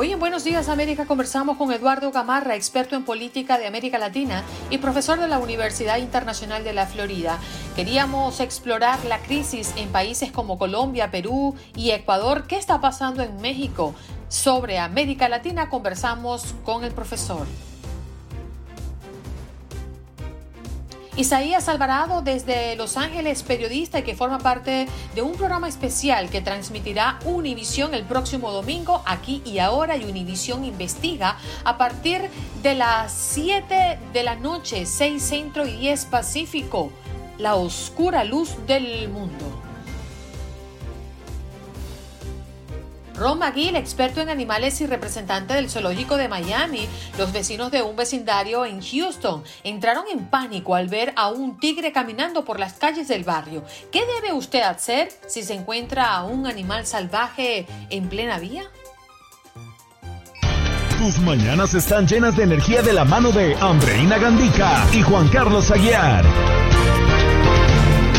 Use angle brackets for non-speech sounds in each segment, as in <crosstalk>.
Hoy en Buenos Días América conversamos con Eduardo Gamarra, experto en política de América Latina y profesor de la Universidad Internacional de la Florida. Queríamos explorar la crisis en países como Colombia, Perú y Ecuador. ¿Qué está pasando en México? Sobre América Latina conversamos con el profesor. Isaías Alvarado desde Los Ángeles, periodista y que forma parte de un programa especial que transmitirá Univisión el próximo domingo, aquí y ahora, y Univisión investiga a partir de las 7 de la noche, 6 Centro y 10 Pacífico, la oscura luz del mundo. Ron McGill, experto en animales y representante del zoológico de Miami, los vecinos de un vecindario en Houston entraron en pánico al ver a un tigre caminando por las calles del barrio. ¿Qué debe usted hacer si se encuentra a un animal salvaje en plena vía? Tus mañanas están llenas de energía de la mano de Andreina Gandica y Juan Carlos Aguiar.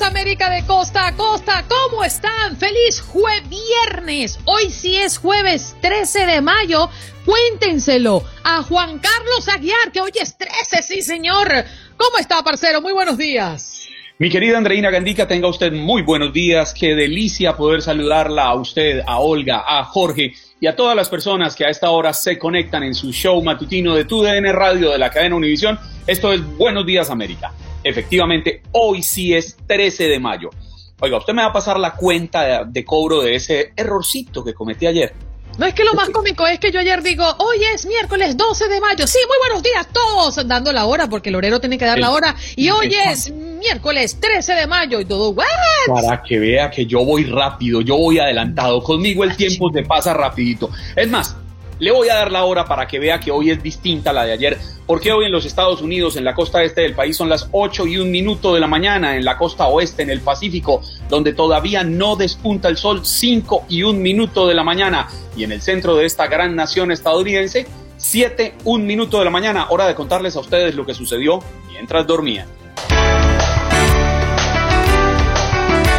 América de costa a costa, ¿cómo están? Feliz jueves viernes, hoy sí es jueves 13 de mayo, cuéntenselo a Juan Carlos Aguiar, que hoy es 13, sí señor. ¿Cómo está, parcero? Muy buenos días. Mi querida Andreina Gandica, tenga usted muy buenos días. Qué delicia poder saludarla a usted, a Olga, a Jorge y a todas las personas que a esta hora se conectan en su show matutino de TUDN Radio de la cadena Univisión. Esto es Buenos Días América. Efectivamente, hoy sí es 13 de mayo. Oiga, usted me va a pasar la cuenta de, de cobro de ese errorcito que cometí ayer. No es que lo más cómico es que yo ayer digo, hoy es miércoles 12 de mayo. Sí, muy buenos días todos, dando la hora, porque el horero tiene que dar la hora. Y hoy es miércoles 13 de mayo y todo, ¿what? Para que vea que yo voy rápido, yo voy adelantado. Conmigo el tiempo se pasa rapidito. Es más, le voy a dar la hora para que vea que hoy es distinta a la de ayer, porque hoy en los Estados Unidos, en la costa este del país, son las 8 y un minuto de la mañana, en la costa oeste, en el Pacífico, donde todavía no despunta el sol, 5 y un minuto de la mañana, y en el centro de esta gran nación estadounidense, 7, un minuto de la mañana, hora de contarles a ustedes lo que sucedió mientras dormían.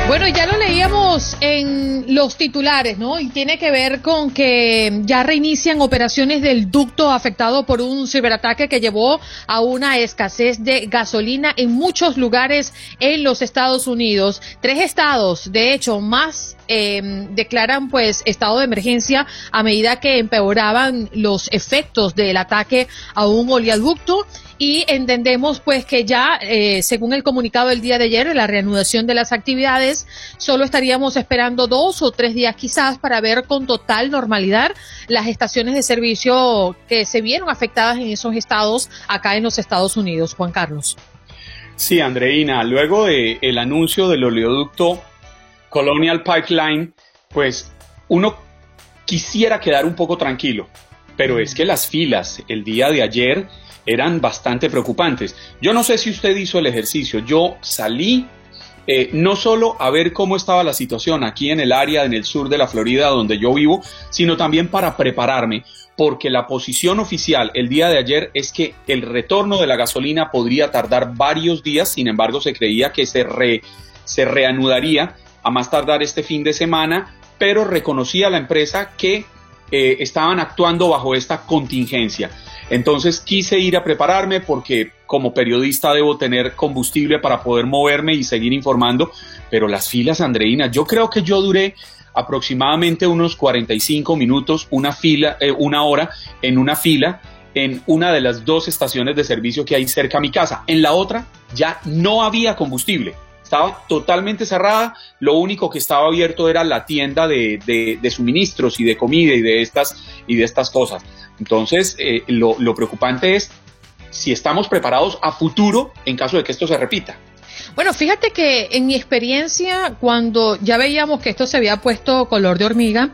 Bueno, ya lo leíamos en los titulares, ¿no? Y tiene que ver con que ya reinician operaciones del ducto afectado por un ciberataque que llevó a una escasez de gasolina en muchos lugares en los Estados Unidos. Tres estados, de hecho, más eh, declaran pues estado de emergencia a medida que empeoraban los efectos del ataque a un oleoducto y entendemos pues que ya eh, según el comunicado del día de ayer la reanudación de las actividades solo estaríamos esperando dos o tres días quizás para ver con total normalidad las estaciones de servicio que se vieron afectadas en esos estados acá en los Estados Unidos. Juan Carlos. Sí, Andreina, luego del el anuncio del oleoducto Colonial Pipeline, pues uno quisiera quedar un poco tranquilo, pero es que las filas el día de ayer eran bastante preocupantes. Yo no sé si usted hizo el ejercicio, yo salí eh, no solo a ver cómo estaba la situación aquí en el área, en el sur de la Florida donde yo vivo, sino también para prepararme, porque la posición oficial el día de ayer es que el retorno de la gasolina podría tardar varios días, sin embargo se creía que se, re, se reanudaría a más tardar este fin de semana, pero reconocía la empresa que eh, estaban actuando bajo esta contingencia. Entonces quise ir a prepararme porque como periodista debo tener combustible para poder moverme y seguir informando, pero las filas, Andreina, yo creo que yo duré aproximadamente unos 45 minutos, una fila, eh, una hora en una fila en una de las dos estaciones de servicio que hay cerca a mi casa. En la otra ya no había combustible. Estaba totalmente cerrada, lo único que estaba abierto era la tienda de, suministros y de comida y de estas, y de estas cosas. Entonces, eh, lo preocupante es si estamos preparados a futuro en caso de que esto se repita. Bueno, fíjate que en mi experiencia, cuando ya veíamos que esto se había puesto color de hormiga,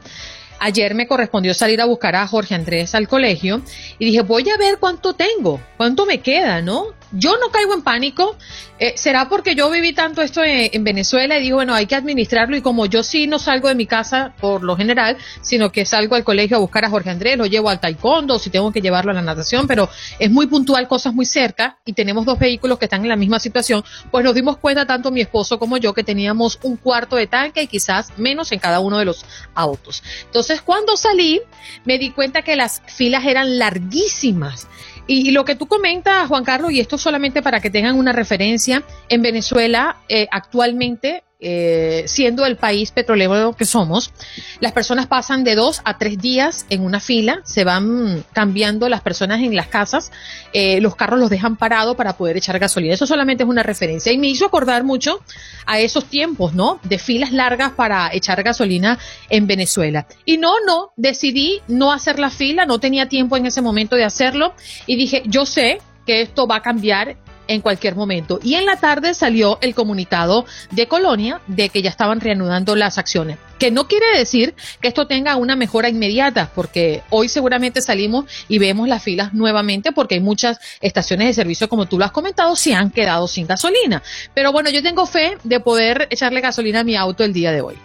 ayer me correspondió salir a buscar a Jorge Andrés al colegio y dije, voy a ver cuánto tengo, cuánto me queda, ¿no? Yo no caigo en pánico, eh, será porque yo viví tanto esto en, Venezuela y digo, bueno, hay que administrarlo y como yo sí no salgo de mi casa por lo general, sino que salgo al colegio a buscar a Jorge Andrés, lo llevo al taekwondo, si tengo que llevarlo a la natación, pero es muy puntual, cosas muy cerca y tenemos dos vehículos que están en la misma situación, pues nos dimos cuenta tanto mi esposo como yo que teníamos un cuarto de tanque y quizás menos en cada uno de los autos. Entonces, cuando salí, me di cuenta que las filas eran larguísimas y, lo que tú comentas, Juan Carlos, y esto solamente para que tengan una referencia, en Venezuela eh, actualmente eh, siendo el país petrolero que somos, las personas pasan de dos a tres días en una fila, se van cambiando las personas en las casas, eh, los carros los dejan parados para poder echar gasolina. Eso solamente es una referencia y me hizo acordar mucho a esos tiempos, ¿no? De filas largas para echar gasolina en Venezuela. Y no, no, decidí no hacer la fila, no tenía tiempo en ese momento de hacerlo y dije, yo sé que esto va a cambiar en cualquier momento. Y en la tarde salió el comunicado de Colonia de que ya estaban reanudando las acciones. Que no quiere decir que esto tenga una mejora inmediata, porque hoy seguramente salimos y vemos las filas nuevamente, porque hay muchas estaciones de servicio, como tú lo has comentado, se han quedado sin gasolina. Pero bueno, yo tengo fe de poder echarle gasolina a mi auto el día de hoy.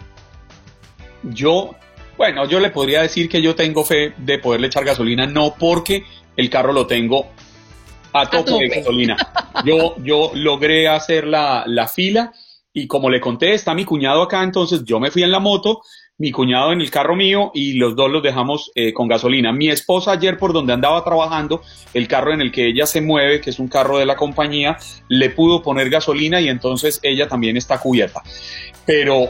Yo, bueno, yo le podría decir que yo tengo fe de poderle echar gasolina, no porque el carro lo tengo a tope, de gasolina. Yo, yo logré hacer la, la fila y como le conté, está mi cuñado acá, entonces yo me fui en la moto, mi cuñado en el carro mío y los dos los dejamos eh, con gasolina. Mi esposa ayer por donde andaba trabajando, el carro en el que ella se mueve, que es un carro de la compañía, le pudo poner gasolina y entonces ella también está cubierta. Pero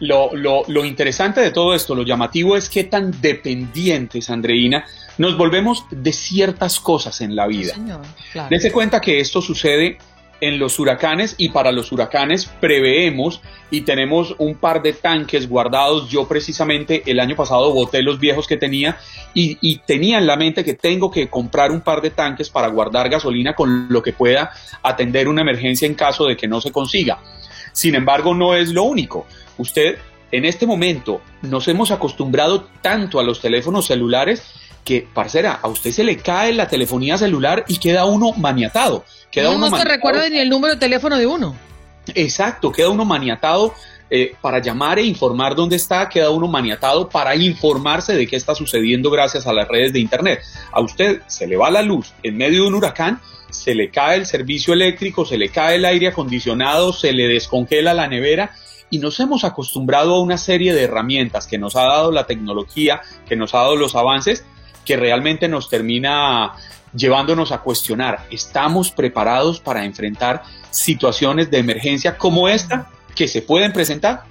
lo, lo, lo interesante de todo esto, lo llamativo es qué tan dependientes, Andreina, nos volvemos de ciertas cosas en la vida. Dese cuenta que esto sucede en los huracanes y para los huracanes preveemos y tenemos un par de tanques guardados. Yo precisamente el año pasado boté los viejos que tenía y, y, tenía en la mente que tengo que comprar un par de tanques para guardar gasolina con lo que pueda atender una emergencia en caso de que no se consiga. Sin embargo, no es lo único. Usted en este momento nos hemos acostumbrado tanto a los teléfonos celulares que, parcera, a usted se le cae la telefonía celular y queda uno maniatado. Queda no, uno no se recuerda ni el número de teléfono de uno. Exacto, queda uno maniatado eh, para llamar e informar dónde está, queda uno maniatado para informarse de qué está sucediendo gracias a las redes de Internet. A usted se le va la luz en medio de un huracán, se le cae el servicio eléctrico, se le cae el aire acondicionado, se le descongela la nevera y nos hemos acostumbrado a una serie de herramientas que nos ha dado la tecnología, que nos ha dado los avances que realmente nos termina llevándonos a cuestionar, ¿estamos preparados para enfrentar situaciones de emergencia como esta que se pueden presentar?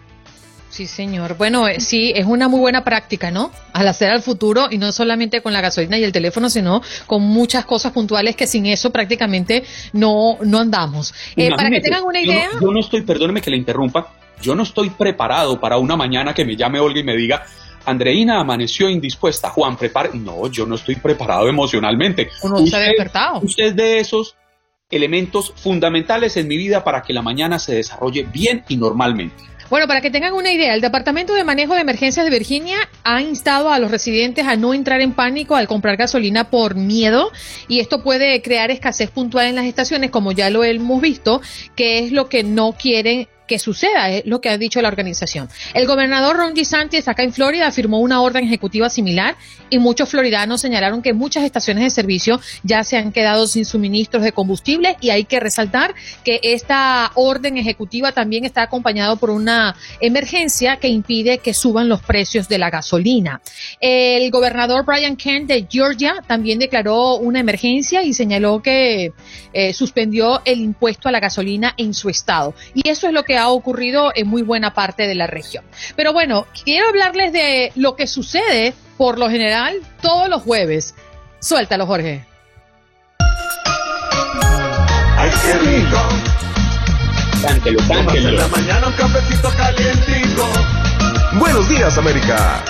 Sí, señor. Bueno, eh, sí, es una muy buena práctica, ¿no? Al hacer al futuro y no solamente con la gasolina y el teléfono, sino con muchas cosas puntuales que sin eso prácticamente no, no andamos. Eh, para que tengan una idea. Yo no, yo no estoy, perdóneme que le interrumpa, yo no estoy preparado para una mañana que me llame Olga y me diga, Andreina amaneció indispuesta. Juan, prepara. No, yo no estoy preparado emocionalmente. Uno usted, despertado. Usted es de esos elementos fundamentales en mi vida para que la mañana se desarrolle bien y normalmente. Bueno, para que tengan una idea, el Departamento de Manejo de Emergencias de Virginia ha instado a los residentes a no entrar en pánico al comprar gasolina por miedo y esto puede crear escasez puntual en las estaciones, como ya lo hemos visto, que es lo que no quieren que suceda, es lo que ha dicho la organización. El gobernador Ron DeSantis acá en Florida firmó una orden ejecutiva similar y muchos floridanos señalaron que muchas estaciones de servicio ya se han quedado sin suministros de combustible y hay que resaltar que esta orden ejecutiva también está acompañado por una emergencia que impide que suban los precios de la gasolina. El gobernador Brian Kent de Georgia también declaró una emergencia y señaló que eh, suspendió el impuesto a la gasolina en su estado. Y eso es lo que ha ocurrido en muy buena parte de la región. Pero bueno, quiero hablarles de lo que sucede por lo general todos los jueves. Suéltalo, Jorge. ¡Ay, qué rico! Cántelo, cántelo. En la mañana un cafecito calientito. Buenos días, América.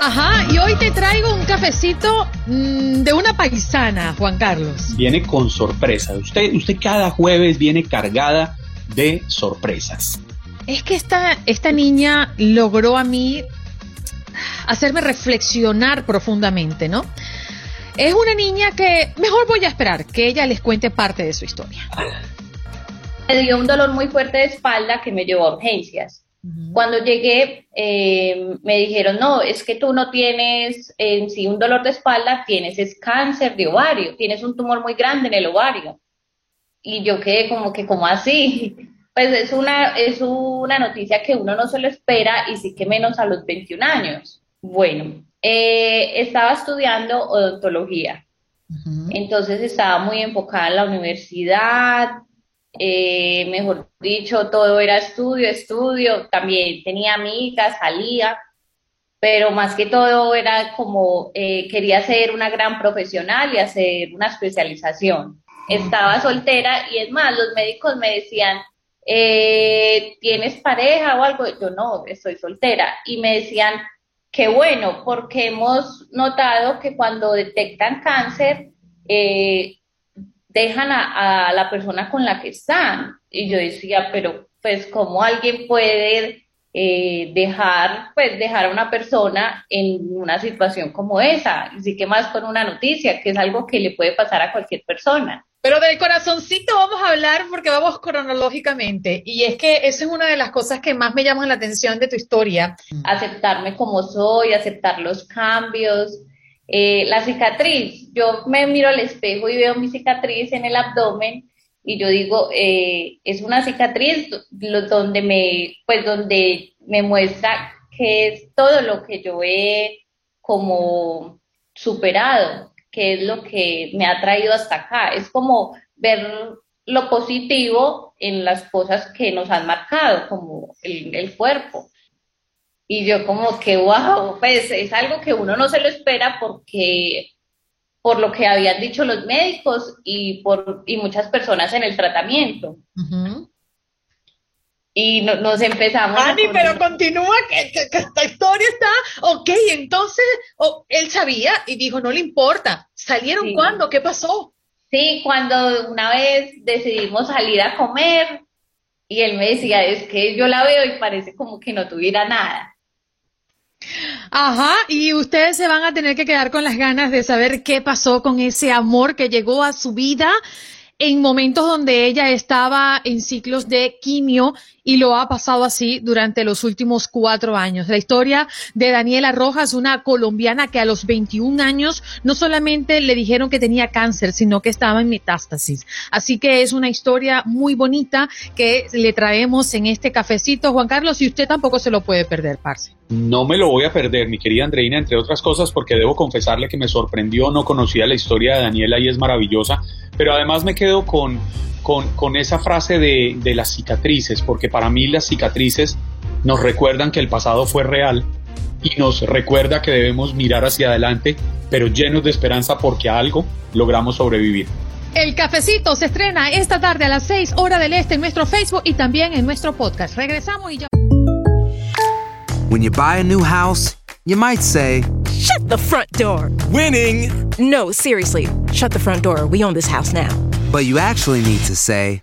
Ajá, y hoy te traigo un cafecito mm, de una paisana, Juan Carlos. Viene con sorpresa. Usted, usted cada jueves viene cargada de sorpresas. Es que esta, esta niña logró a mí hacerme reflexionar profundamente, ¿no? Es una niña que mejor voy a esperar que ella les cuente parte de su historia. Me dio un dolor muy fuerte de espalda que me llevó a urgencias. Cuando llegué, eh, me dijeron, no, es que tú no tienes en sí un dolor de espalda, tienes es cáncer de ovario, tienes un tumor muy grande en el ovario. Y yo quedé como que, como así? <laughs> Pues es una, es una noticia que uno no se lo espera y sí que menos a los 21 años. Bueno, eh, estaba estudiando odontología. Entonces estaba muy enfocada en la universidad, eh, mejor dicho, todo era estudio, estudio, también tenía amigas, salía, pero más que todo era como eh, quería ser una gran profesional y hacer una especialización. Estaba soltera y es más, los médicos me decían, eh, ¿tienes pareja o algo? Yo no, estoy soltera. Y me decían, qué bueno, porque hemos notado que cuando detectan cáncer, eh, dejan a, la persona con la que están. Y yo decía, pero pues cómo alguien puede eh, dejar, pues dejar a una persona en una situación como esa, así que más con una noticia, que es algo que le puede pasar a cualquier persona. Pero del corazoncito vamos a hablar porque vamos cronológicamente. Y es que esa es una de las cosas que más me llaman la atención de tu historia. Aceptarme como soy, aceptar los cambios, eh, la cicatriz, yo me miro al espejo y veo mi cicatriz en el abdomen y yo digo, eh, es una cicatriz donde me, pues donde me muestra que es todo lo que yo he como superado, que es lo que me ha traído hasta acá. Es como ver lo positivo en las cosas que nos han marcado, como el, el cuerpo. Y yo como que, wow, pues es algo que uno no se lo espera porque por lo que habían dicho los médicos y por y muchas personas en el tratamiento. Uh-huh. Y no, nos empezamos. Ani, pero continúa, que, que, que, esta historia está. Ok, entonces oh, él sabía y dijo, no le importa. ¿Salieron sí. cuándo? ¿Qué pasó? Sí, cuando una vez decidimos salir a comer y él me decía, es que yo la veo y parece como que no tuviera nada. Ajá, y ustedes se van a tener que quedar con las ganas de saber qué pasó con ese amor que llegó a su vida en momentos donde ella estaba en ciclos de quimio y lo ha pasado así durante los últimos cuatro años. La historia de Daniela Rojas, una colombiana que a los 21 años no solamente le dijeron que tenía cáncer, sino que estaba en metástasis. Así que es una historia muy bonita que le traemos en este cafecito, Juan Carlos, y usted tampoco se lo puede perder, parce. No me lo voy a perder, mi querida Andreina, entre otras cosas, porque debo confesarle que me sorprendió, no conocía la historia de Daniela y es maravillosa, pero además me quedo con, con, con esa frase de, de las cicatrices, porque para mí las cicatrices nos recuerdan que el pasado fue real y nos recuerda que debemos mirar hacia adelante, pero llenos de esperanza porque a algo logramos sobrevivir. El cafecito se estrena esta tarde a las 6 horas del este en nuestro Facebook y también en nuestro podcast. Regresamos y ya. When you buy a new house, you might say, Shut the front door! Winning! No, seriously, shut the front door. We own this house now. But you actually need to say,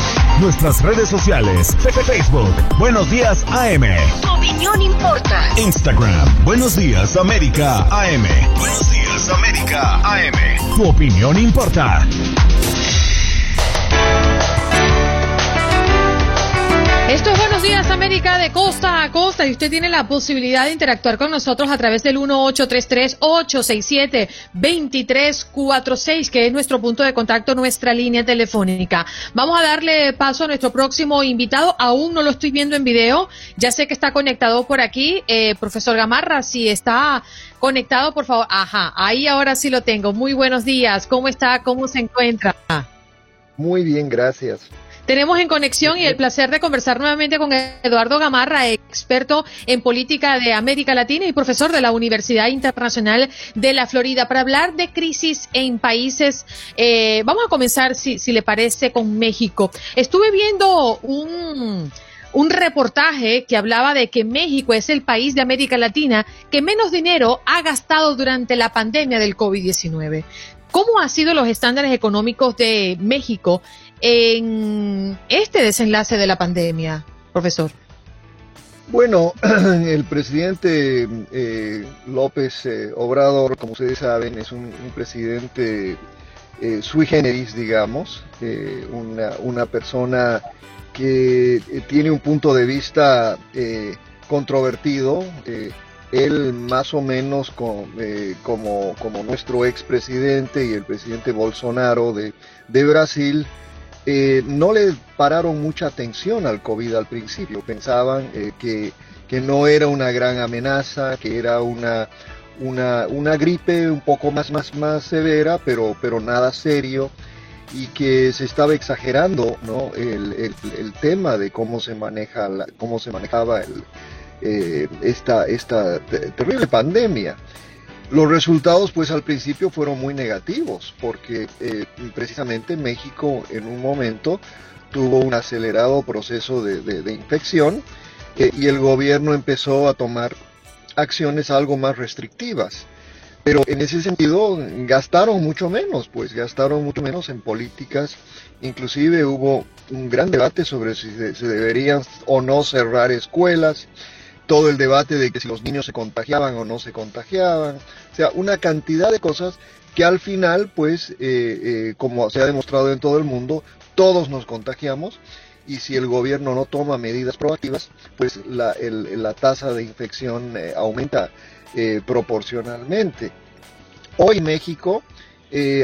Nuestras redes sociales. Facebook. Buenos Días AM. Tu opinión importa. Instagram. Buenos Días América AM. Buenos Días América AM. Tu opinión importa. Buenos Días América de costa a costa y usted tiene la posibilidad de interactuar con nosotros a través del 1833-867-2346, que es nuestro punto de contacto, nuestra línea telefónica. Vamos a darle paso a nuestro próximo invitado. Aún no lo estoy viendo en video. Ya sé que está conectado por aquí. Eh, profesor Gamarra, si está conectado, por favor. Ajá, ahí ahora sí lo tengo. Muy buenos días. ¿Cómo está? ¿Cómo se encuentra? Muy bien, gracias. Tenemos en conexión y el placer de conversar nuevamente con Eduardo Gamarra, experto en política de América Latina y profesor de la Universidad Internacional de la Florida, para hablar de crisis en países. Eh, vamos a comenzar, si, si le parece, con México. Estuve viendo un un reportaje que hablaba de que México es el país de América Latina que menos dinero ha gastado durante la pandemia del COVID-19. ¿Cómo han sido los estándares económicos de México en este desenlace de la pandemia, profesor? Bueno, <clears throat> el presidente eh, López eh, Obrador, como ustedes saben, es un, presidente eh, sui generis, digamos, una, una, persona que tiene un punto de vista controvertido. él más o menos como, como, como nuestro expresidente y el presidente Bolsonaro de, de Brasil, eh, no le pararon mucha atención al COVID al principio, pensaban eh, que, que, no era una gran amenaza, que era una, una, una gripe un poco más, más, más severa, pero, pero nada serio, y que se estaba exagerando ¿no? el, el, el tema de cómo se, maneja la, cómo se manejaba el, eh, esta, esta terrible pandemia. Los resultados pues al principio fueron muy negativos porque eh, precisamente México en un momento tuvo un acelerado proceso de, infección eh, y el gobierno empezó a tomar acciones algo más restrictivas. Pero en ese sentido gastaron mucho menos, pues gastaron mucho menos en políticas. Inclusive hubo un gran debate sobre si se deberían o no cerrar escuelas todo el debate de que si los niños se contagiaban o no se contagiaban, o sea, una cantidad de cosas que al final, pues, eh, eh, como se ha demostrado en todo el mundo, todos nos contagiamos y si el gobierno no toma medidas proactivas, pues la, la tasa de infección eh, aumenta proporcionalmente. Hoy México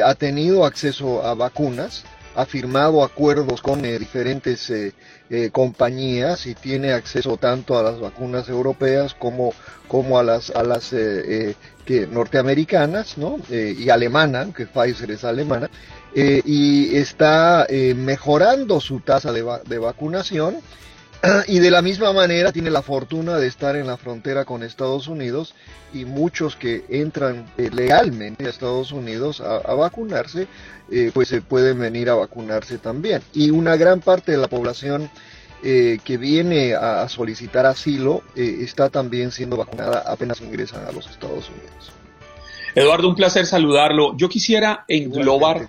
ha tenido acceso a vacunas, ha firmado acuerdos con diferentes eh, compañías y tiene acceso tanto a las vacunas europeas como, como a las, a las eh, eh, que, norteamericanas ¿no? y alemana, que Pfizer es alemana, y está mejorando su tasa de, de vacunación <clears throat> y de la misma manera tiene la fortuna de estar en la frontera con Estados Unidos y muchos que entran legalmente a Estados Unidos a, a vacunarse eh, pues se pueden venir a vacunarse también. Y una gran parte de la población eh, que viene a, solicitar asilo eh, está también siendo vacunada apenas ingresan a los Estados Unidos. Eduardo, un placer saludarlo. Yo quisiera englobar,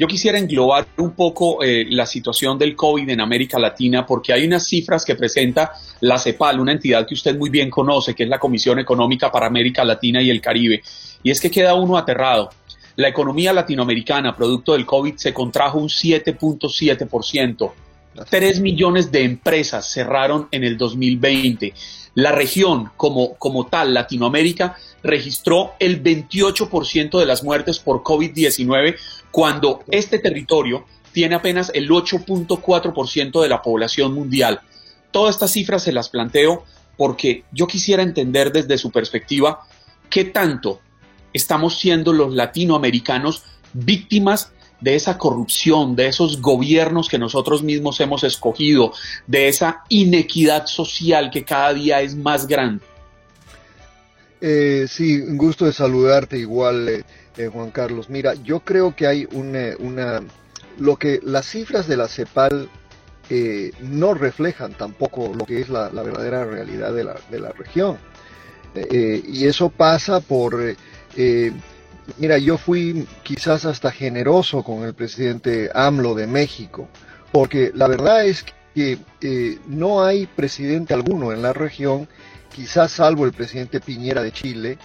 yo quisiera englobar un poco la situación del COVID en América Latina, porque hay unas cifras que presenta la CEPAL, una entidad que usted muy bien conoce, que es la Comisión Económica para América Latina y el Caribe, y es que queda uno aterrado. La economía latinoamericana, producto del COVID, se contrajo un 7.7%. Tres millones de empresas cerraron en el 2020. La región como, como tal, Latinoamérica, registró el 28% de las muertes por COVID-19 cuando este territorio tiene apenas el 8.4% de la población mundial. Todas estas cifras se las planteo porque yo quisiera entender desde su perspectiva qué tanto estamos siendo los latinoamericanos víctimas de esa corrupción, de esos gobiernos que nosotros mismos hemos escogido, de esa inequidad social que cada día es más grande. Eh, sí, un gusto de saludarte igual, eh, eh, Juan Carlos. Mira, yo creo que hay una, una lo que las cifras de la CEPAL no reflejan tampoco lo que es la, verdadera realidad de la, de la región. y eso pasa por... mira, yo fui quizás hasta generoso con el presidente AMLO de México, porque la verdad es que no hay presidente alguno en la región, quizás salvo el presidente Piñera de Chile,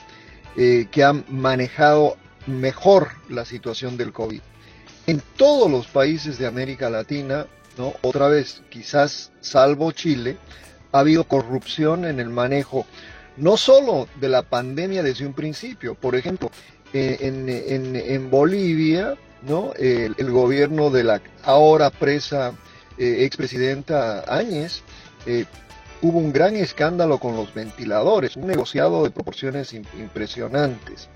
que ha manejado mejor la situación del COVID. En todos los países de América Latina, ¿no? otra vez, quizás salvo Chile, ha habido corrupción en el manejo no solo de la pandemia desde un principio, por ejemplo, eh, en, Bolivia, ¿no? El, gobierno de la ahora presa eh, expresidenta Áñez, eh, hubo un gran escándalo con los ventiladores, un negociado de proporciones impresionantes.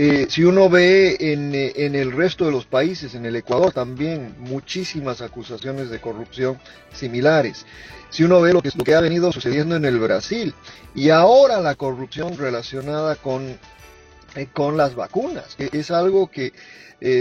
Eh, si uno ve eh, en, el resto de los países, en el Ecuador también, muchísimas acusaciones de corrupción similares. Si uno ve lo que, lo que ha venido sucediendo en el Brasil y ahora la corrupción relacionada con, eh, con las vacunas, es algo que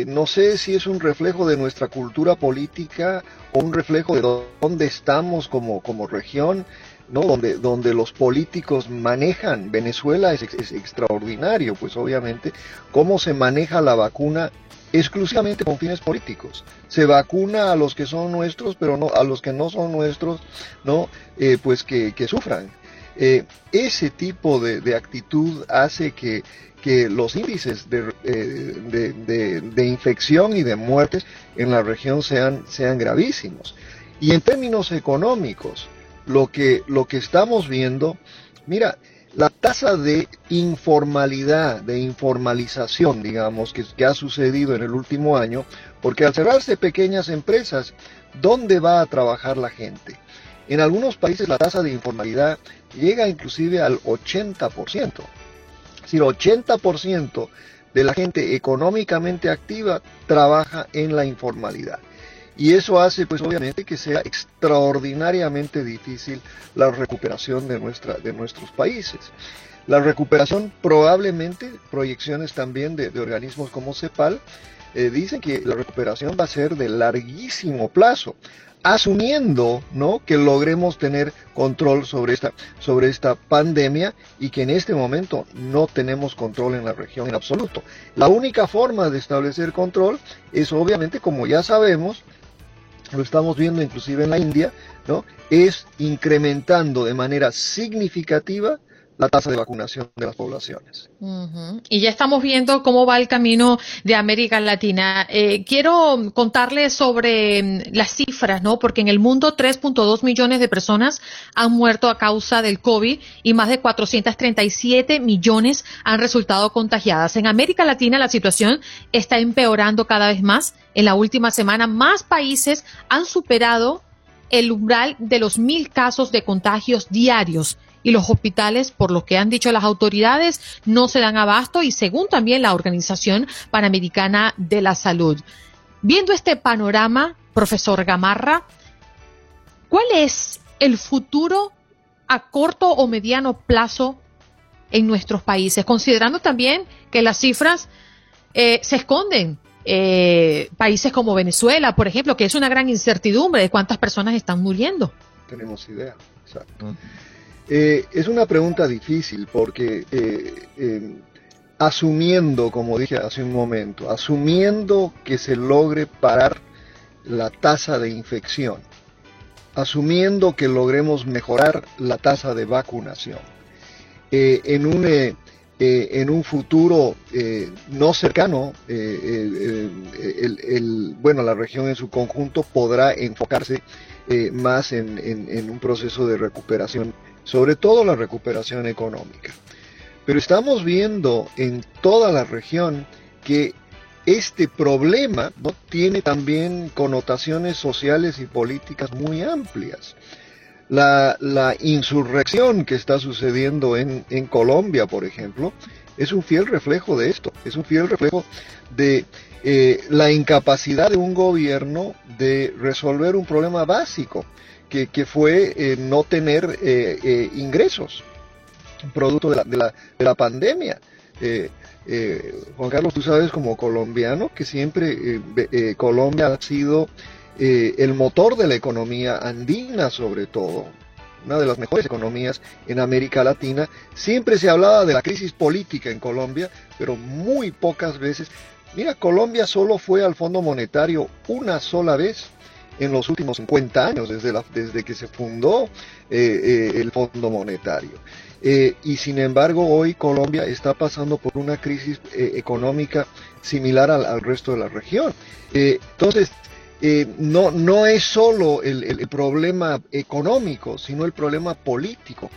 no sé si es un reflejo de nuestra cultura política o un reflejo de dónde estamos como, como región, ¿no? Donde, donde los políticos manejan, Venezuela es, extraordinario, pues obviamente, cómo se maneja la vacuna exclusivamente con fines políticos. Se vacuna a los que son nuestros, pero no a los que no son nuestros, ¿no? Eh, pues que, sufran. Eh, ese tipo de, actitud hace que, que los índices de, eh, de, de, infección y de muertes en la región sean, sean gravísimos. Y en términos económicos, lo que, lo que estamos viendo, mira, la tasa de informalidad, de informalización, digamos, que, que, ha sucedido en el último año, porque al cerrarse pequeñas empresas, ¿dónde va a trabajar la gente? En algunos países la tasa de informalidad llega inclusive al 80%. Es decir, 80% de la gente económicamente activa trabaja en la informalidad. Y eso hace, pues obviamente, que sea extraordinariamente difícil la recuperación de, nuestra, de nuestros países. La recuperación probablemente, proyecciones también de, organismos como CEPAL, eh, dicen que la recuperación va a ser de larguísimo plazo, asumiendo ¿no? que logremos tener control sobre esta, sobre esta pandemia y que en este momento no tenemos control en la región en absoluto. La única forma de establecer control es obviamente, como ya sabemos, lo estamos viendo inclusive en la India, ¿no? es incrementando de manera significativa la tasa de vacunación de las poblaciones. Y ya estamos viendo cómo va el camino de América Latina. Eh, quiero contarles sobre mm, las cifras, ¿no? Porque en el mundo 3.2 millones de personas han muerto a causa del COVID y más de 437 millones han resultado contagiadas. En América Latina la situación está empeorando cada vez más. En la última semana más países han superado el umbral de los mil casos de contagios diarios y los hospitales, por lo que han dicho las autoridades, no se dan abasto y según también la Organización Panamericana de la Salud. Viendo este panorama, profesor Gamarra, ¿cuál es el futuro a corto o mediano plazo en nuestros países? Considerando también que las cifras eh, se esconden. Eh, países como Venezuela, por ejemplo, que es una gran incertidumbre de cuántas personas están muriendo. Tenemos idea, exacto. Eh, es una pregunta difícil porque eh, asumiendo, como dije hace un momento, asumiendo que se logre parar la tasa de infección, asumiendo que logremos mejorar la tasa de vacunación, eh, en, un, en un futuro no cercano, bueno, la región en su conjunto podrá enfocarse más en, en un proceso de recuperación sobre todo la recuperación económica. Pero estamos viendo en toda la región que este problema ¿no? tiene también connotaciones sociales y políticas muy amplias. La, insurrección que está sucediendo en, Colombia, por ejemplo, es un fiel reflejo de esto, es un fiel reflejo de eh, la incapacidad de un gobierno de resolver un problema básico que, fue eh, no tener eh, eh, ingresos, producto de la, de la, de la pandemia. Juan Carlos, tú sabes como colombiano que siempre Colombia ha sido el motor de la economía andina sobre todo. una de las mejores economías en América Latina. Siempre se hablaba de la crisis política en Colombia, pero muy pocas veces. Mira, Colombia solo fue al Fondo Monetario una sola vez en los últimos 50 años, desde, la, desde que se fundó eh, eh, el Fondo Monetario. Eh, y sin embargo, hoy Colombia está pasando por una crisis económica similar al, resto de la región. entonces, no, no es solo el, el problema económico, sino el problema político.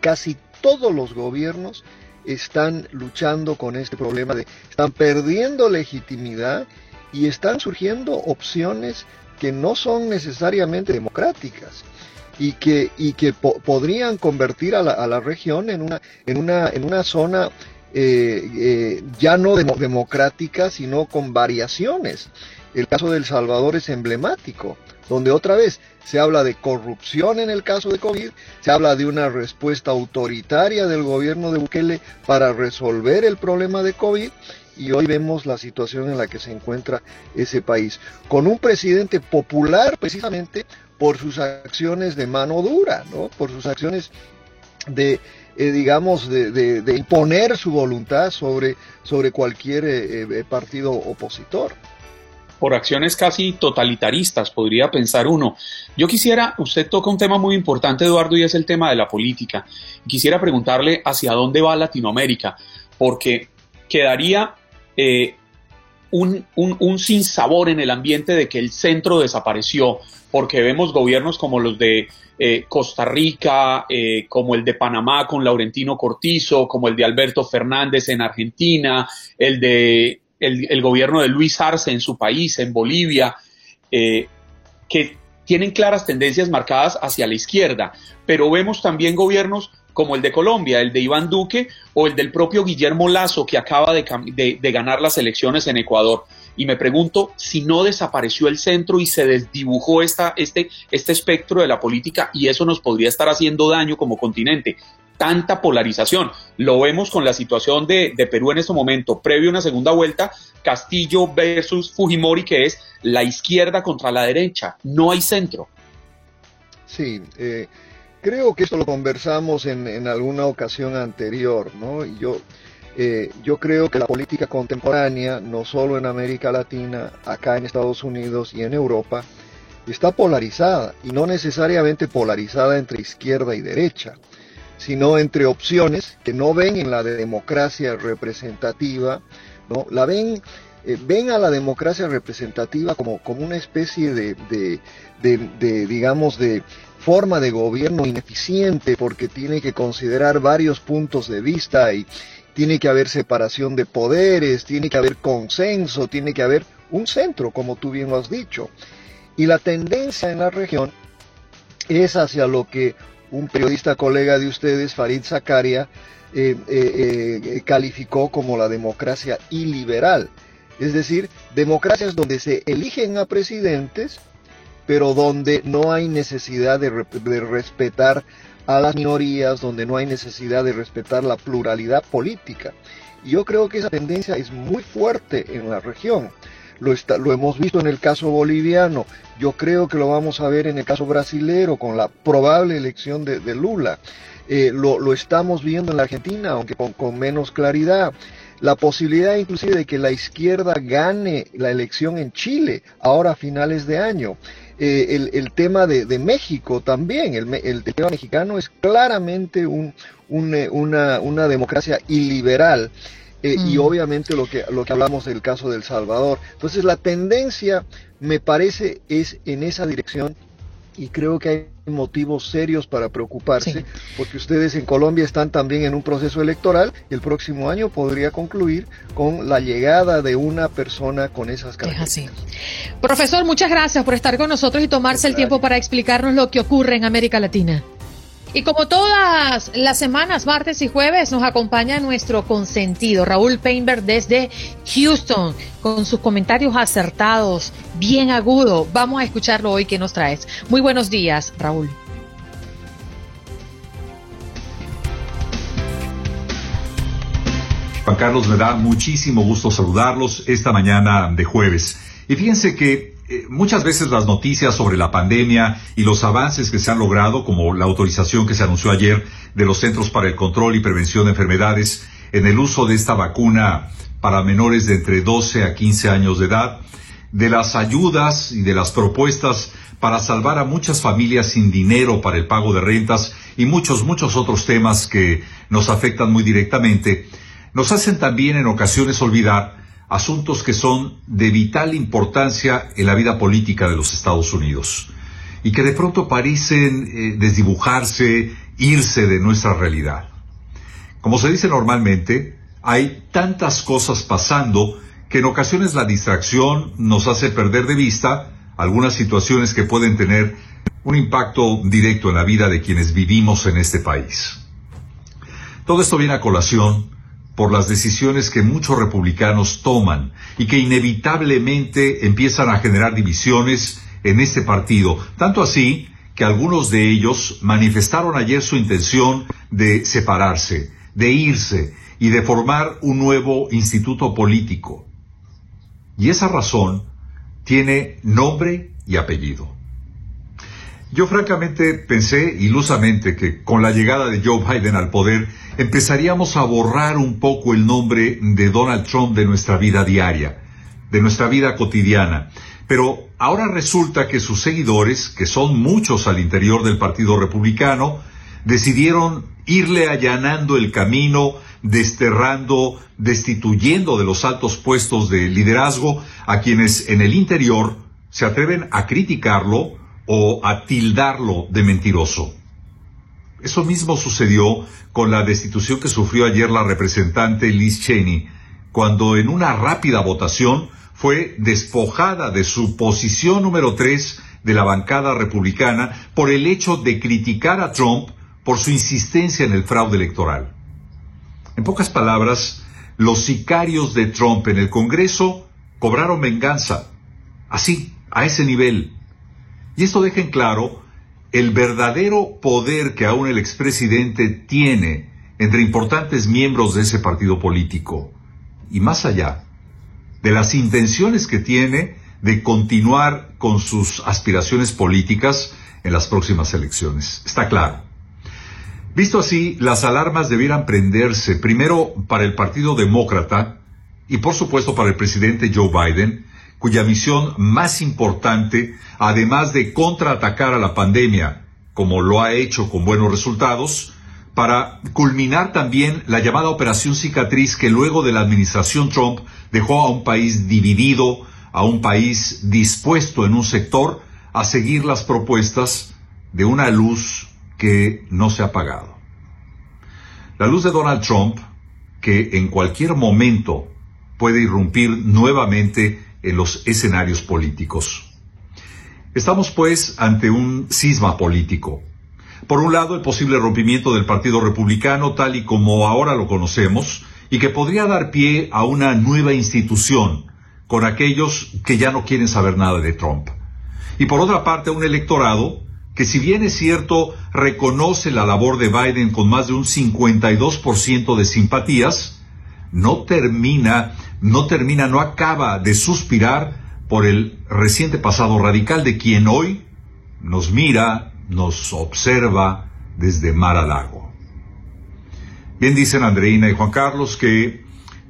Casi todos los gobiernos están luchando con este problema de están perdiendo legitimidad y están surgiendo opciones que no son necesariamente democráticas y que, y que podrían convertir a la, a la, región en una, en una, en una zona eh, eh, ya no democrática, sino con variaciones. El caso de El Salvador es emblemático, donde otra vez se habla de corrupción en el caso de COVID, se habla de una respuesta autoritaria del gobierno de Bukele para resolver el problema de COVID y hoy vemos la situación en la que se encuentra ese país, con un presidente popular precisamente por sus acciones de mano dura, ¿no? por sus acciones de, eh, digamos, de, imponer su voluntad sobre, sobre cualquier eh, eh, partido opositor por acciones casi totalitaristas, podría pensar uno. Yo quisiera, usted toca un tema muy importante, Eduardo, y es el tema de la política. Quisiera preguntarle hacia dónde va Latinoamérica, porque quedaría eh, un, sinsabor en el ambiente de que el centro desapareció, porque vemos gobiernos como los de eh, Costa Rica, eh, como el de Panamá con Laurentino Cortizo, como el de Alberto Fernández en Argentina, el de el, gobierno de Luis Arce en su país, en Bolivia, que tienen claras tendencias marcadas hacia la izquierda, pero vemos también gobiernos como el de Colombia, el de Iván Duque o el del propio Guillermo Lazo que acaba de, ganar las elecciones en Ecuador. Y me pregunto si no desapareció el centro y se desdibujó esta, este, este espectro de la política y eso nos podría estar haciendo daño como continente. Tanta polarización. Lo vemos con la situación de, Perú en este momento, previo a una segunda vuelta, Castillo versus Fujimori, que es la izquierda contra la derecha. No hay centro. Sí, eh, Creo que esto lo conversamos en, alguna ocasión anterior, ¿no? Y yo, eh, yo creo que la política contemporánea, no solo en América Latina, acá en Estados Unidos y en Europa, está polarizada, y no necesariamente polarizada entre izquierda y derecha, sino entre opciones que no ven en la democracia representativa, ¿no? La ven eh, ven a la democracia representativa como, como una especie de, de, digamos, de forma de gobierno ineficiente porque tiene que considerar varios puntos de vista y tiene que haber separación de poderes, tiene que haber consenso, tiene que haber un centro, como tú bien lo has dicho. Y la tendencia en la región es hacia lo que un periodista colega de ustedes, Farid Zakaria, eh, eh, calificó como la democracia iliberal. Es decir, democracias donde se eligen a presidentes, pero donde no hay necesidad de, respetar a las minorías, donde no hay necesidad de respetar la pluralidad política. Yo creo que esa tendencia es muy fuerte en la región. Lo, lo, hemos visto en el caso boliviano, yo creo que lo vamos a ver en el caso brasilero con la probable elección de, Lula. Eh, lo, estamos viendo en la Argentina, aunque con menos claridad la posibilidad inclusive de que la izquierda gane la elección en Chile ahora a finales de año. Eh, el, tema de, México también, el, tema mexicano es claramente un, eh, una, democracia iliberal. Eh, y mm. obviamente lo que, lo que hablamos del caso del Salvador. Entonces la tendencia, me parece, es en esa dirección y creo que hay motivos serios para preocuparse, porque ustedes en Colombia están también en un proceso electoral y el próximo año podría concluir con la llegada de una persona con esas características. Profesor, muchas gracias por estar con nosotros y tomarse el tiempo para explicarnos lo que ocurre en América Latina. Y como todas las semanas, martes y jueves, nos acompaña nuestro consentido, Raúl Painberg desde Houston, con sus comentarios acertados, bien agudo. Vamos a escucharlo hoy que nos traes. Muy buenos días, Raúl. Juan Carlos, me da muchísimo gusto saludarlos esta mañana de jueves. Y fíjense que eh, muchas veces las noticias sobre la pandemia y los avances que se han logrado, como la autorización que se anunció ayer de los Centros para el Control y Prevención de Enfermedades en el uso de esta vacuna para menores de entre 12 a 15 años de edad, de las ayudas y de las propuestas para salvar a muchas familias sin dinero para el pago de rentas y muchos, muchos otros temas que nos afectan muy directamente, nos hacen también en ocasiones olvidar asuntos que son de vital importancia en la vida política de los Estados Unidos y que de pronto parecen eh, desdibujarse, irse de nuestra realidad. Como se dice normalmente, hay tantas cosas pasando que en ocasiones la distracción nos hace perder de vista algunas situaciones que pueden tener un impacto directo en la vida de quienes vivimos en este país. Todo esto viene a colación por las decisiones que muchos republicanos toman y que inevitablemente empiezan a generar divisiones en este partido, tanto así que algunos de ellos manifestaron ayer su intención de separarse, de irse y de formar un nuevo instituto político. Y esa razón tiene nombre y apellido. Yo francamente pensé ilusamente que con la llegada de Joe Biden al poder empezaríamos a borrar un poco el nombre de Donald Trump de nuestra vida diaria, de nuestra vida cotidiana. Pero ahora resulta que sus seguidores, que son muchos al interior del Partido Republicano, decidieron irle allanando el camino, desterrando, destituyendo de los altos puestos de liderazgo a quienes en el interior se atreven a criticarlo o a tildarlo de mentiroso. Eso mismo sucedió con la destitución que sufrió ayer la representante Liz Cheney, cuando en una rápida votación fue despojada de su posición número tres de la bancada republicana por el hecho de criticar a Trump por su insistencia en el fraude electoral. En pocas palabras, los sicarios de Trump en el Congreso cobraron venganza, así, a ese nivel. Y esto deja en claro el verdadero poder que aún el expresidente tiene entre importantes miembros de ese partido político. Y más allá, de las intenciones que tiene de continuar con sus aspiraciones políticas en las próximas elecciones. Está claro. Visto así, las alarmas debieran prenderse primero para el Partido Demócrata y por supuesto para el presidente Joe Biden, cuya misión más importante, además de contraatacar a la pandemia, como lo ha hecho con buenos resultados, para culminar también la llamada operación cicatriz que luego de la administración Trump dejó a un país dividido, a un país dispuesto en un sector a seguir las propuestas de una luz que no se ha apagado. La luz de Donald Trump, que en cualquier momento puede irrumpir nuevamente en los escenarios políticos. Estamos pues ante un cisma político. Por un lado, el posible rompimiento del Partido Republicano tal y como ahora lo conocemos, y que podría dar pie a una nueva institución con aquellos que ya no quieren saber nada de Trump. Y por otra parte, un electorado que si bien es cierto reconoce la labor de Biden con más de un 52% de simpatías, no termina, no termina, no acaba de suspirar por el reciente pasado radical de quien hoy nos mira, nos observa desde mar a lago. Bien dicen Andreina y Juan Carlos que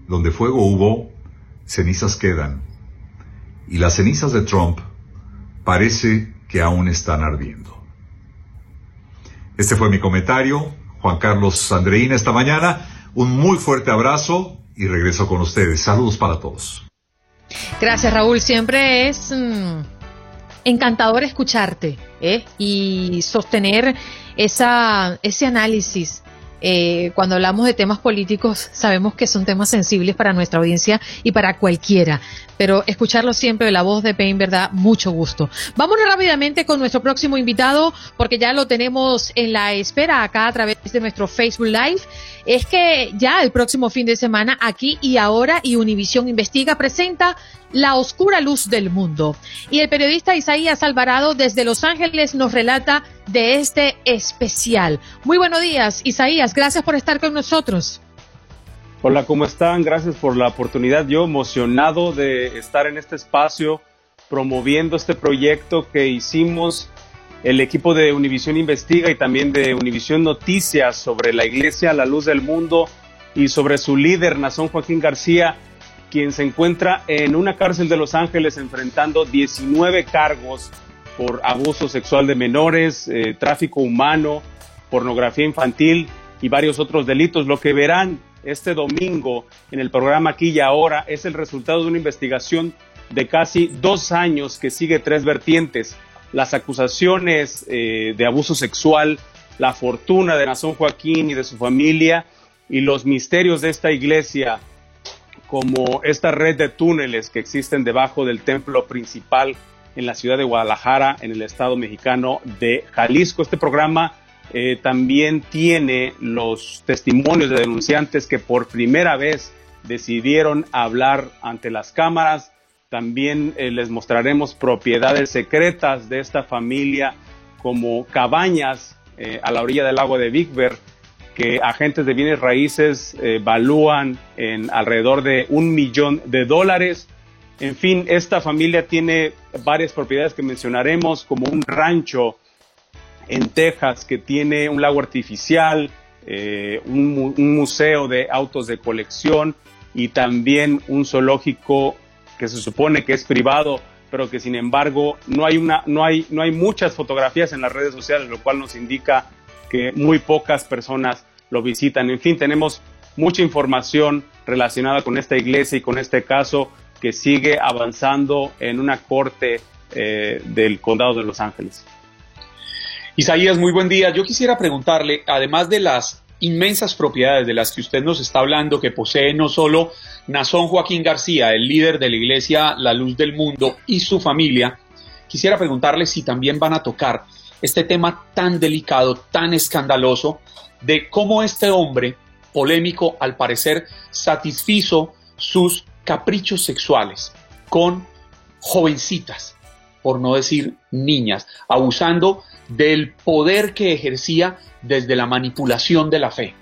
donde fuego hubo, cenizas quedan. Y las cenizas de Trump parece que aún están ardiendo. Este fue mi comentario. Juan Carlos Andreina esta mañana. Un muy fuerte abrazo y regreso con ustedes. Saludos para todos. Gracias Raúl. Siempre es mm, encantador escucharte ¿eh? y sostener esa, ese análisis eh, cuando hablamos de temas políticos, sabemos que son temas sensibles para nuestra audiencia y para cualquiera, pero escucharlo siempre de la voz de Payne, ¿verdad? Mucho gusto. Vámonos rápidamente con nuestro próximo invitado, porque ya lo tenemos en la espera acá a través de nuestro Facebook Live. Es que ya el próximo fin de semana, aquí y ahora, y Univisión Investiga presenta la oscura luz del mundo. Y el periodista Isaías Alvarado desde Los Ángeles nos relata de este especial. Muy buenos días, Isaías. Gracias por estar con nosotros. Hola, ¿cómo están? Gracias por la oportunidad. Yo emocionado de estar en este espacio promoviendo este proyecto que hicimos el equipo de Univisión Investiga y también de Univisión Noticias sobre la Iglesia la Luz del Mundo y sobre su líder, Nazón Joaquín García, quien se encuentra en una cárcel de Los Ángeles enfrentando 19 cargos por abuso sexual de menores, eh, tráfico humano, pornografía infantil y varios otros delitos. Lo que verán este domingo en el programa Aquí y Ahora es el resultado de una investigación de casi dos años que sigue tres vertientes. Las acusaciones eh, de abuso sexual, la fortuna de Nazón Joaquín y de su familia y los misterios de esta iglesia como esta red de túneles que existen debajo del templo principal en la ciudad de Guadalajara, en el estado mexicano de Jalisco. Este programa eh, también tiene los testimonios de denunciantes que por primera vez decidieron hablar ante las cámaras. También eh, les mostraremos propiedades secretas de esta familia como cabañas eh, a la orilla del lago de Big Bear que agentes de bienes raíces eh, evalúan en alrededor de un millón de dólares. En fin, esta familia tiene varias propiedades que mencionaremos, como un rancho en Texas que tiene un lago artificial, eh, un, museo de autos de colección y también un zoológico que se supone que es privado, pero que sin embargo no hay, una, no hay, no hay muchas fotografías en las redes sociales, lo cual nos indica que muy pocas personas lo visitan. En fin, tenemos mucha información relacionada con esta iglesia y con este caso que sigue avanzando en una corte eh, del condado de Los Ángeles. Isaías, muy buen día. Yo quisiera preguntarle, además de las inmensas propiedades de las que usted nos está hablando, que posee no solo Nazón Joaquín García, el líder de la iglesia La Luz del Mundo, y su familia, quisiera preguntarle si también van a tocar este tema tan delicado, tan escandaloso, de cómo este hombre polémico, al parecer, satisfizo sus caprichos sexuales con jovencitas, por no decir niñas, abusando del poder que ejercía desde la manipulación de la fe.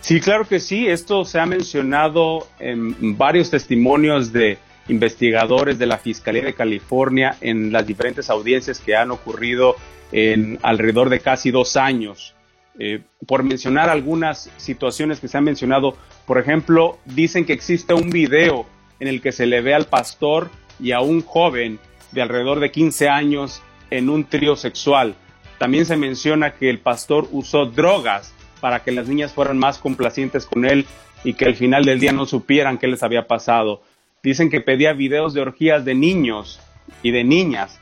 Sí, claro que sí. Esto se ha mencionado en varios testimonios de investigadores de la Fiscalía de California en las diferentes audiencias que han ocurrido en alrededor de casi dos años. Eh, por mencionar algunas situaciones que se han mencionado, por ejemplo, dicen que existe un video en el que se le ve al pastor y a un joven de alrededor de 15 años en un trío sexual. También se menciona que el pastor usó drogas para que las niñas fueran más complacientes con él y que al final del día no supieran qué les había pasado. Dicen que pedía videos de orgías de niños y de niñas,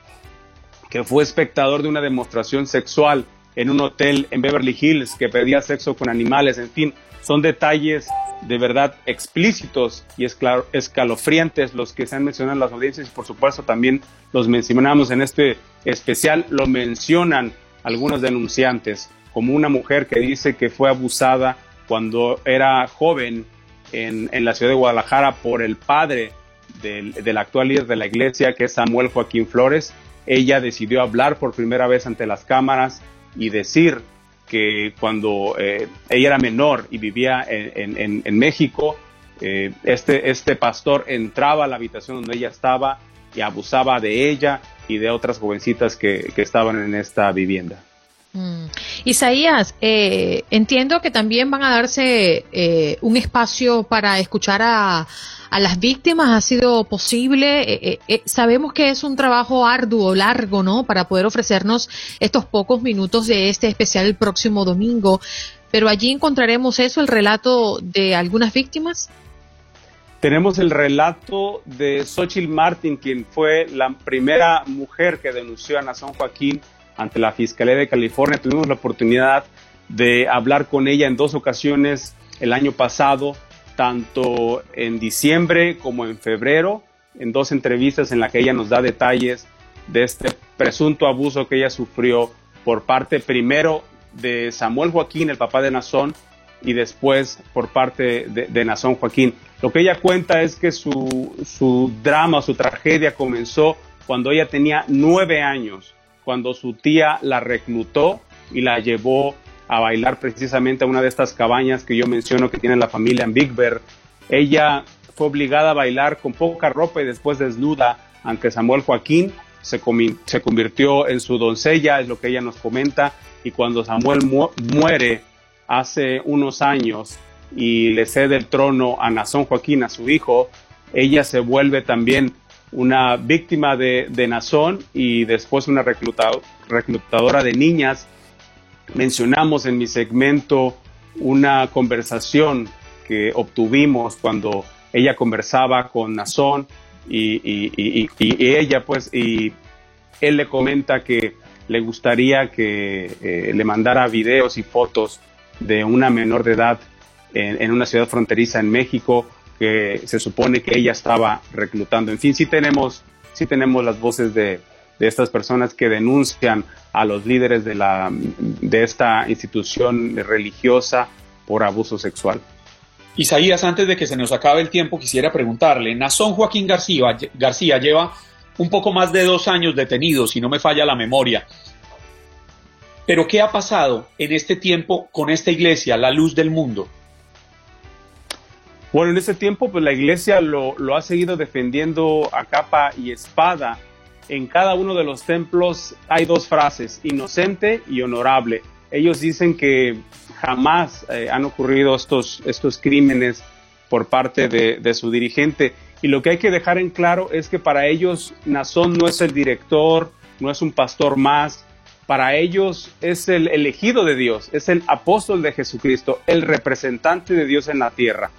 que fue espectador de una demostración sexual en un hotel en Beverly Hills, que pedía sexo con animales, en fin, son detalles de verdad explícitos y escalofriantes los que se han mencionado en las audiencias y por supuesto también los mencionamos en este especial, lo mencionan algunos denunciantes, como una mujer que dice que fue abusada cuando era joven en, la ciudad de Guadalajara por el padre del, actual líder de la iglesia, que es Samuel Joaquín Flores. Ella decidió hablar por primera vez ante las cámaras y decir que cuando eh, ella era menor y vivía en, México, eh, este, este pastor entraba a la habitación donde ella estaba y abusaba de ella y de otras jovencitas que estaban en esta vivienda. Mm. Isaías, eh, entiendo que también van a darse eh, un espacio para escuchar a, las víctimas. ¿Ha sido posible? Eh, sabemos que es un trabajo arduo, largo, ¿no? Para poder ofrecernos estos pocos minutos de este especial el próximo domingo. Pero allí encontraremos eso, el relato de algunas víctimas. Tenemos el relato de Xochitl Martin, quien fue la primera mujer que denunció a San Joaquín ante la Fiscalía de California. Tuvimos la oportunidad de hablar con ella en dos ocasiones el año pasado, tanto en diciembre como en febrero, en dos entrevistas en las que ella nos da detalles de este presunto abuso que ella sufrió por parte primero de Samuel Joaquín, el papá de Nazón, y después por parte de, de Nazón Joaquín. Lo que ella cuenta es que su, su drama, su tragedia comenzó cuando ella tenía nueve años cuando su tía la reclutó y la llevó a bailar precisamente a una de estas cabañas que yo menciono que tiene la familia en Big Bear. Ella fue obligada a bailar con poca ropa y después desnuda ante Samuel Joaquín, se, se convirtió en su doncella, es lo que ella nos comenta, y cuando Samuel muere hace unos años y le cede el trono a Nazón Joaquín, a su hijo, ella se vuelve también una víctima de, de Nazón y después una reclutadora de niñas. Mencionamos en mi segmento una conversación que obtuvimos cuando ella conversaba con Nazón y, ella pues y él le comenta que le gustaría que eh, le mandara videos y fotos de una menor de edad en, una ciudad fronteriza en México que se supone que ella estaba reclutando. En fin, sí tenemos, sí tenemos las voces de, estas personas que denuncian a los líderes de, la, de esta institución religiosa por abuso sexual. Isaías, antes de que se nos acabe el tiempo, quisiera preguntarle, Nazón Joaquín García, García lleva un poco más de dos años detenido, si no me falla la memoria. Pero ¿qué ha pasado en este tiempo con esta iglesia, la luz del mundo? Bueno, en ese tiempo, pues la iglesia lo, lo ha seguido defendiendo a capa y espada. En cada uno de los templos hay dos frases, inocente y honorable. Ellos dicen que jamás eh, han ocurrido estos, estos crímenes por parte de, su dirigente. Y lo que hay que dejar en claro es que para ellos Nazón no es el director, no es un pastor más, para ellos es el elegido de Dios, es el apóstol de Jesucristo, el representante de Dios en la tierra.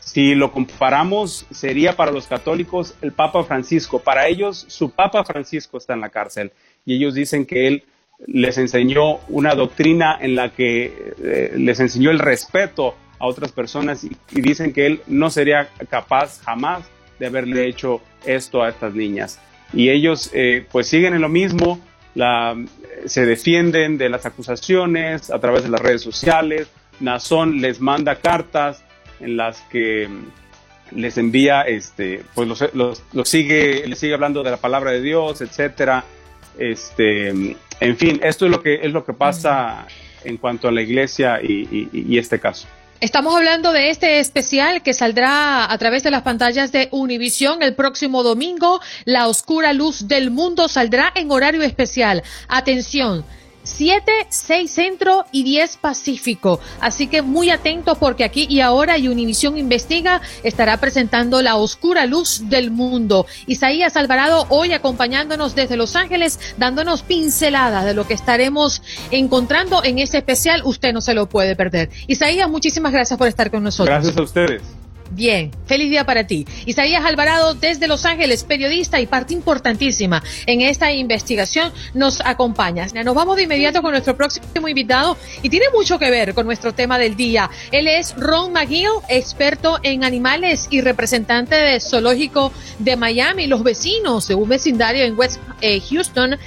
Si lo comparamos, sería para los católicos el Papa Francisco. Para ellos, su Papa Francisco está en la cárcel y ellos dicen que él les enseñó una doctrina en la que eh, les enseñó el respeto a otras personas y, dicen que él no sería capaz jamás de haberle hecho esto a estas niñas. Y ellos eh, pues siguen en lo mismo, se defienden de las acusaciones a través de las redes sociales, Nazón les manda cartas en las que les envía, este, pues los, los, sigue, les sigue hablando de la palabra de Dios, etcétera. Este, en fin, esto es lo que es lo que pasa en cuanto a la iglesia y, este caso. Estamos hablando de este especial que saldrá a través de las pantallas de Univisión el próximo domingo. La oscura luz del mundo saldrá en horario especial. Atención, 7, 6 Centro y 10 Pacífico. Así que muy atentos porque aquí y ahora y Univisión Investiga estará presentando la oscura luz del mundo. Isaías Alvarado hoy acompañándonos desde Los Ángeles, dándonos pinceladas de lo que estaremos encontrando en ese especial. Usted no se lo puede perder. Isaías, muchísimas gracias por estar con nosotros. Gracias a ustedes. Bien, feliz día para ti. Isaías Alvarado desde Los Ángeles, periodista y parte importantísima en esta investigación, nos acompaña. Nos vamos de inmediato con nuestro próximo invitado y tiene mucho que ver con nuestro tema del día. Él es Ron McGill, experto en animales y representante de Zoológico de Miami. Los vecinos de un vecindario en West eh, Houston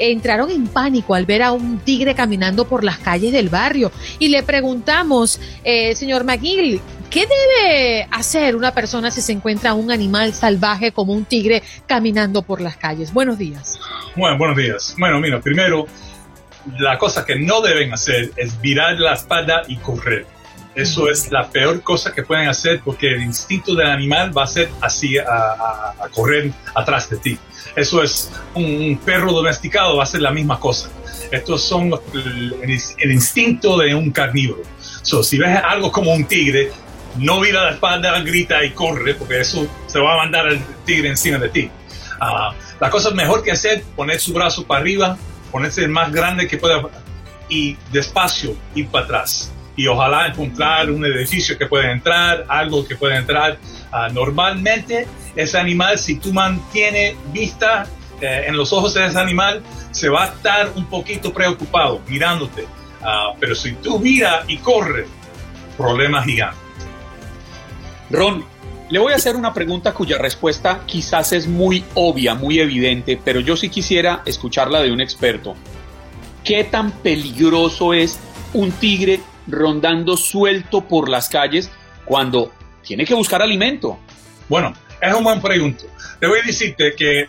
entraron en pánico al ver a un tigre caminando por las calles del barrio y le preguntamos, eh, señor McGill, ¿Qué debe hacer una persona si se encuentra un animal salvaje como un tigre caminando por las calles? Buenos días. Bueno, buenos días. Bueno, mira, primero, la cosa que no deben hacer es virar la espalda y correr. Eso es la peor cosa que pueden hacer porque el instinto del animal va a ser así, a, correr atrás de ti. Eso es un, perro domesticado, va a ser la misma cosa. Estos son el, instinto de un carnívoro. Si ves algo como un tigre, no vira la espalda, grita y corre, porque eso se va a mandar el tigre encima de ti. Ah, la cosa mejor que hacer, poner su brazo para arriba, ponerse el más grande que pueda y despacio ir para atrás. Y ojalá encontrar un edificio que pueda entrar, algo que pueda entrar. Ah, normalmente ese animal, si tú mantienes vista eh, en los ojos de ese animal, se va a estar un poquito preocupado mirándote. Ah, pero si tú miras y corres, problema gigante. Ron, le voy a hacer una pregunta cuya respuesta quizás es muy obvia, muy evidente, pero yo sí quisiera escucharla de un experto. ¿Qué tan peligroso es un tigre rondando suelto por las calles cuando tiene que buscar alimento? Bueno, es pregunta. Te voy a decirte que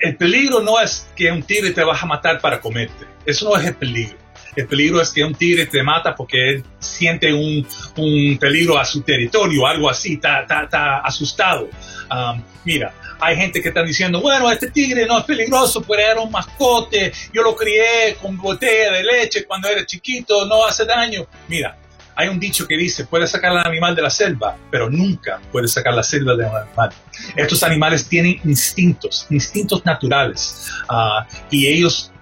el peligro no es que un tigre te vaya a matar para comerte. Eso no es el peligro. El peligro es que un tigre te mata porque siente un, un peligro a su territorio, algo así, está asustado. Um, mira, hay gente que está diciendo, bueno, este tigre no es peligroso, pero era un mascote, yo lo crié con botella de leche cuando era chiquito, no hace daño. Mira, hay un dicho que dice, puedes sacar al animal de la selva, pero nunca puedes sacar la selva de un animal. Estos animales tienen instintos, instintos naturales, ah, y ellos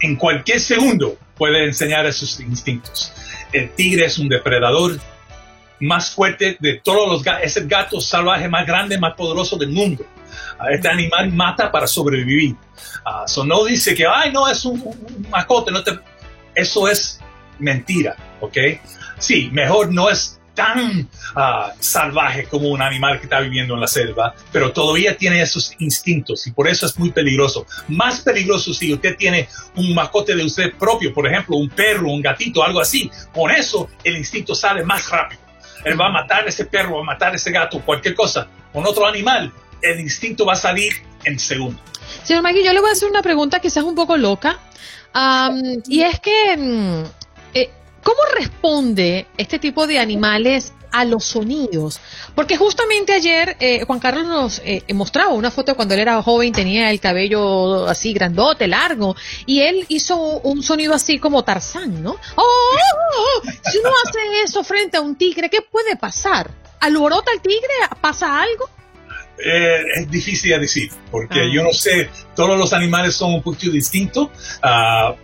en cualquier segundo pueden enseñar esos instintos. El tigre es un depredador más fuerte de todos los gatos, es el gato salvaje más grande, más poderoso del mundo. Este animal mata para sobrevivir. Uh, no dice que, ay, no, es un, un mascote, no te... eso es mentira, ¿ok? Sí, mejor no es tan ah, salvaje como un animal que está viviendo en la selva, pero todavía tiene esos instintos y por eso es muy peligroso. Más peligroso si usted tiene un mascote de usted propio, por ejemplo, un perro, un gatito, algo así. Con eso el instinto sale más rápido. Él va a matar a ese perro, va a matar a ese gato, cualquier cosa. Con otro animal, el instinto va a salir en segundo. Señor Magui, yo le voy a hacer una pregunta quizás un poco loca. y es que, mm, eh, ¿cómo responde este tipo de animales a los sonidos. Porque justamente ayer eh, Juan Carlos nos eh, mostraba una foto cuando él era joven, tenía el cabello así grandote, largo, y él hizo un sonido así como Tarzán, ¿no? ¡Oh! oh, oh, oh! Si uno hace eso frente a un tigre, ¿qué puede pasar? ¿Alborota el tigre? ¿Pasa algo? Eh, es difícil de decir, porque ah. yo no sé, todos los animales son un poquito distintos. Uh,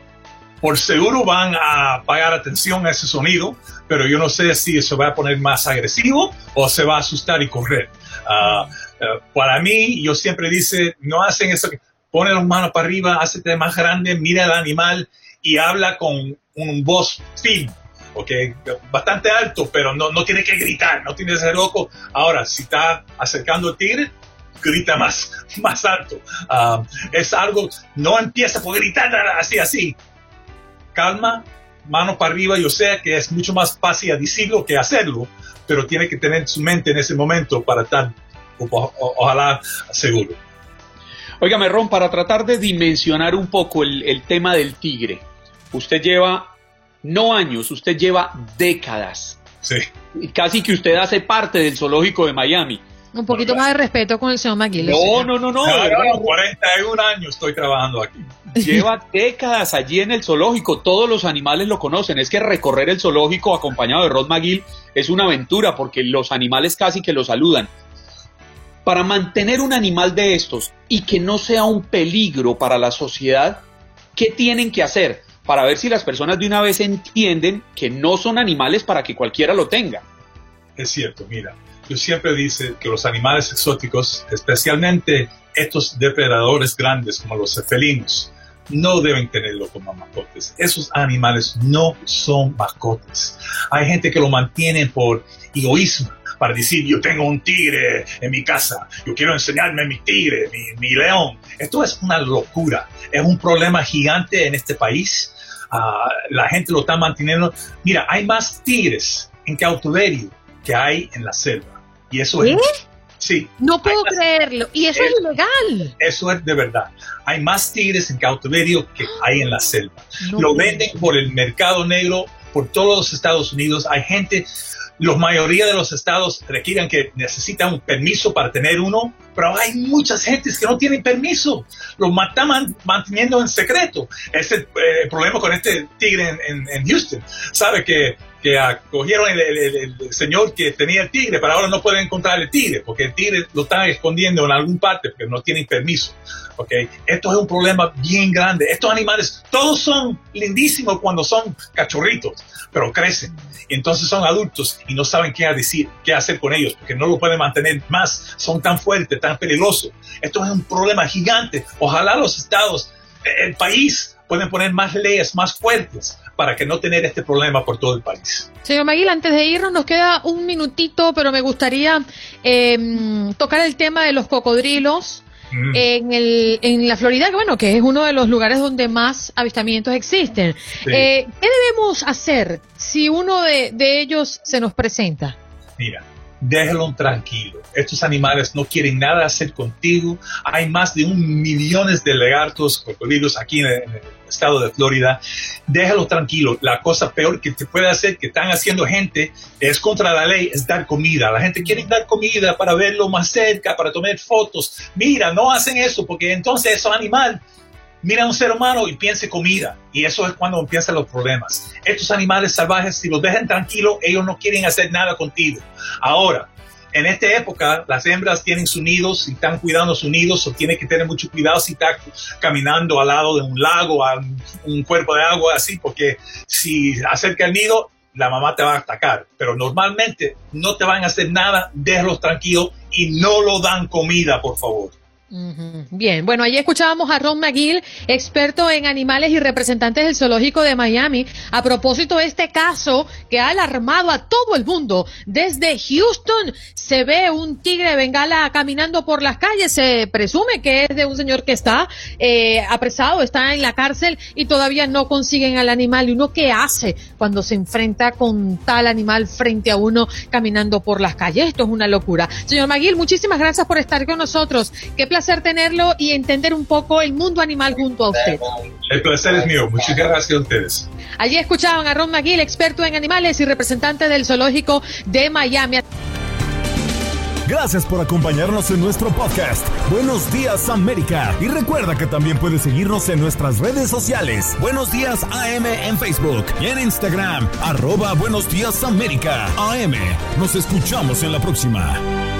por seguro van a pagar atención a ese sonido, pero yo no sé si eso va a poner más agresivo o se va a asustar y correr. Uh, uh, para mí, yo siempre dice, no hacen eso, pone las manos para arriba, hazte más grande, mira al animal y habla con un voz fin, ok, bastante alto, pero no, no tiene que gritar, no tiene que ser loco. Ahora, si está acercando al tigre, grita más, <laughs> más alto. Uh, es algo, no empieza por gritar así, así calma, mano para arriba, yo sé que es mucho más fácil decirlo que hacerlo, pero tiene que tener su mente en ese momento para estar, ojalá, seguro. Óigame, Ron, para tratar de dimensionar un poco el, tema del tigre, usted lleva no años, usted lleva décadas. Sí. Casi que usted hace parte del zoológico de Miami. Un poquito más de respeto con el señor McGill. No, no, no, no. 41 años estoy trabajando aquí. <laughs> Lleva décadas allí en el zoológico, todos los animales lo conocen. Es que recorrer el zoológico acompañado de Rod McGill es una aventura porque los animales casi que lo saludan. Para mantener un animal de estos y que no sea un peligro para la sociedad, ¿qué tienen que hacer? Para ver si las personas de una vez entienden que no son animales para que cualquiera lo tenga. Es cierto, mira, yo siempre dice que los animales exóticos, especialmente estos depredadores grandes como los felinos, no deben tenerlo como mascotas. Esos animales no son mascotas. Hay gente que lo mantiene por egoísmo, para decir, yo tengo un tigre en mi casa, yo quiero enseñarme mi tigre, mi, león. Esto es una locura, es un problema gigante en este país. Ah, la gente lo está manteniendo. Mira, hay más tigres en cautiverio que hay en la selva. Y eso es Sí. No puedo creerlo. Y eso es, ilegal. Eso es de verdad. Hay más tigres en cautiverio que hay en la selva. Lo venden por el mercado negro por todos los Estados Unidos. Hay gente, la mayoría de los estados requieren que necesitan un permiso para tener uno, pero hay muchas gentes que no tienen permiso. Lo están manteniendo en secreto. Ese es eh, problema con este tigre en, en Houston. Sabe que que acogieron el, señor que tenía el tigre, pero ahora no pueden encontrar el tigre, porque el tigre lo están escondiendo en algún parte, porque no tienen permiso. ¿okay? Esto es un problema bien grande. Estos animales, todos son lindísimos cuando son cachorritos, pero crecen. Y entonces son adultos y no saben qué, decir, qué hacer con ellos, porque no lo pueden mantener más. Son tan fuertes, tan peligrosos. Esto es un problema gigante. Ojalá los estados, el país, pueden poner más leyes más fuertes para que no tener este problema por todo el país. Señor Maguila, antes de irnos nos queda un minutito, pero me gustaría em, tocar el tema de los cocodrilos. Mm. En, el, en la Florida, que bueno, que es uno de los lugares donde más avistamientos existen. Eh, ¿Qué debemos hacer si uno de, ellos se nos presenta? Mira, déjalo tranquilo. Estos animales no quieren nada hacer contigo. Hay más de un millón de lagartos, cocodrilos aquí en el, estado de Florida. Déjalo tranquilo. La cosa peor que te puede hacer, que están haciendo gente, es contra la ley, es dar comida. La gente quiere dar comida para verlo más cerca, para tomar fotos. Mira, no hacen eso porque entonces esos animales mira a un ser humano y piense comida. Y eso es cuando empiezan los problemas. Estos animales salvajes, si los dejan tranquilos, ellos no quieren hacer nada contigo. Ahora, en esta época, las hembras tienen sus nidos y están cuidando sus nidos, o tienen que tener mucho cuidado si está caminando al lado de un lago, a un cuerpo de agua, así, porque si acerca el nido, la mamá te va a atacar. Pero normalmente no te van a hacer nada, déjalos tranquilos y no lo dan comida, por favor. Bien, bueno, ahí escuchábamos a Ron McGill, experto en animales y representante del zoológico de Miami, a propósito de este caso que ha alarmado a todo el mundo. Desde Houston se ve un tigre de bengala caminando por las calles, se presume que es de un señor que está eh, apresado, está en la cárcel y todavía no consiguen al animal. ¿Y uno qué hace cuando se enfrenta con tal animal frente a uno caminando por las calles? Esto es una locura. Señor McGill, muchísimas gracias por estar con nosotros. Qué tenerlo y entender un poco el mundo animal junto a usted. El placer es mío. Muchas gracias a ustedes. Allí escuchaban a Ron McGill, experto en animales y representante del zoológico de Miami. Gracias por acompañarnos en nuestro podcast. Buenos días América. Y recuerda que también puedes seguirnos en nuestras redes sociales. Buenos días AM en Facebook y en Instagram. Arroba Buenos días América. AM. Nos escuchamos en la próxima.